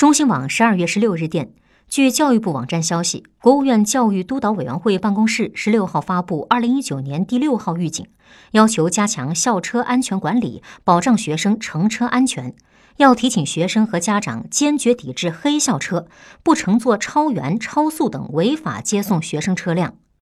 中新网十二月十六日电据教育部网站消息国务院教育督导委员会办公室十六号发布二零一九年第六号预警要求加强校车安全管理保障学生乘车安全。要提醒学生和家长坚决抵制黑校车不乘坐超员超速等违法接送学生车辆。